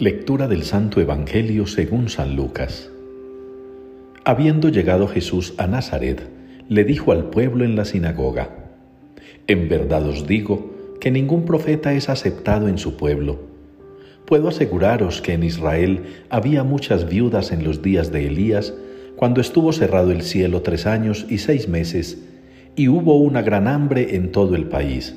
Lectura del Santo Evangelio según San Lucas. Habiendo llegado Jesús a Nazaret, le dijo al pueblo en la sinagoga, En verdad os digo que ningún profeta es aceptado en su pueblo. Puedo aseguraros que en Israel había muchas viudas en los días de Elías, cuando estuvo cerrado el cielo tres años y seis meses, y hubo una gran hambre en todo el país.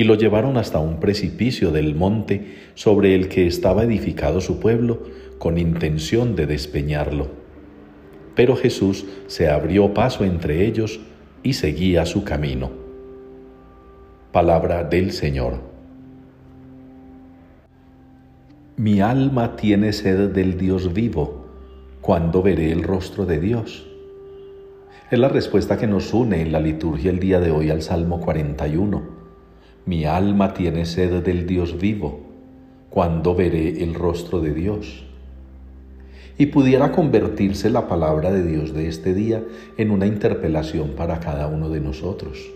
y lo llevaron hasta un precipicio del monte sobre el que estaba edificado su pueblo, con intención de despeñarlo. Pero Jesús se abrió paso entre ellos y seguía su camino. Palabra del Señor. Mi alma tiene sed del Dios vivo. ¿Cuándo veré el rostro de Dios? Es la respuesta que nos une en la liturgia el día de hoy al Salmo 41 mi alma tiene sed del Dios vivo. ¿Cuándo veré el rostro de Dios? Y pudiera convertirse la palabra de Dios de este día en una interpelación para cada uno de nosotros.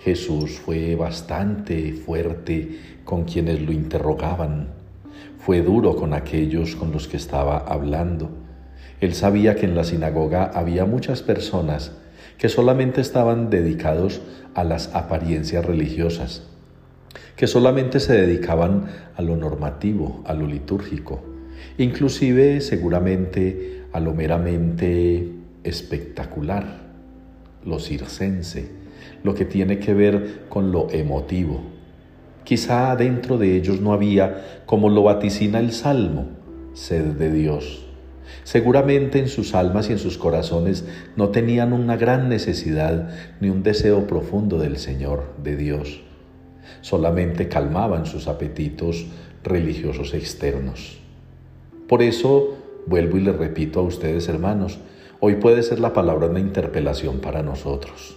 Jesús fue bastante fuerte con quienes lo interrogaban. Fue duro con aquellos con los que estaba hablando. Él sabía que en la sinagoga había muchas personas que solamente estaban dedicados a las apariencias religiosas, que solamente se dedicaban a lo normativo, a lo litúrgico, inclusive seguramente a lo meramente espectacular, lo circense, lo que tiene que ver con lo emotivo. Quizá dentro de ellos no había, como lo vaticina el Salmo, sed de Dios Seguramente en sus almas y en sus corazones no tenían una gran necesidad ni un deseo profundo del Señor, de Dios. Solamente calmaban sus apetitos religiosos externos. Por eso, vuelvo y le repito a ustedes, hermanos, hoy puede ser la palabra una interpelación para nosotros.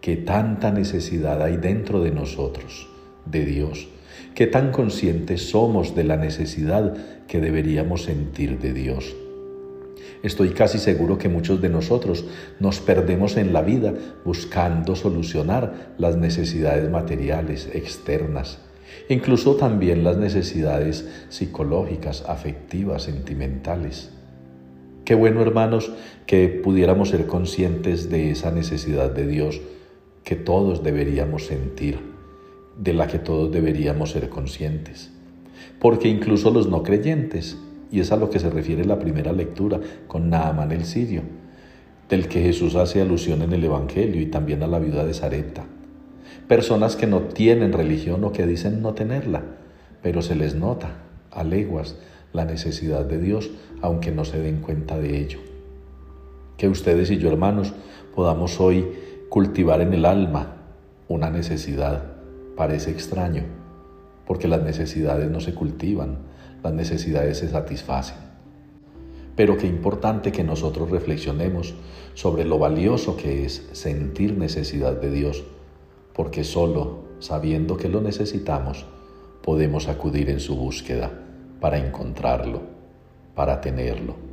¿Qué tanta necesidad hay dentro de nosotros, de Dios? ¿Qué tan conscientes somos de la necesidad que deberíamos sentir de Dios? Estoy casi seguro que muchos de nosotros nos perdemos en la vida buscando solucionar las necesidades materiales externas, incluso también las necesidades psicológicas, afectivas, sentimentales. Qué bueno, hermanos, que pudiéramos ser conscientes de esa necesidad de Dios que todos deberíamos sentir, de la que todos deberíamos ser conscientes. Porque incluso los no creyentes y es a lo que se refiere la primera lectura con Naaman el sirio, del que Jesús hace alusión en el Evangelio y también a la viuda de Sarepta. Personas que no tienen religión o que dicen no tenerla, pero se les nota a leguas la necesidad de Dios, aunque no se den cuenta de ello. Que ustedes y yo, hermanos, podamos hoy cultivar en el alma una necesidad. Parece extraño, porque las necesidades no se cultivan, las necesidades se satisfacen. Pero qué importante que nosotros reflexionemos sobre lo valioso que es sentir necesidad de Dios, porque solo sabiendo que lo necesitamos, podemos acudir en su búsqueda para encontrarlo, para tenerlo.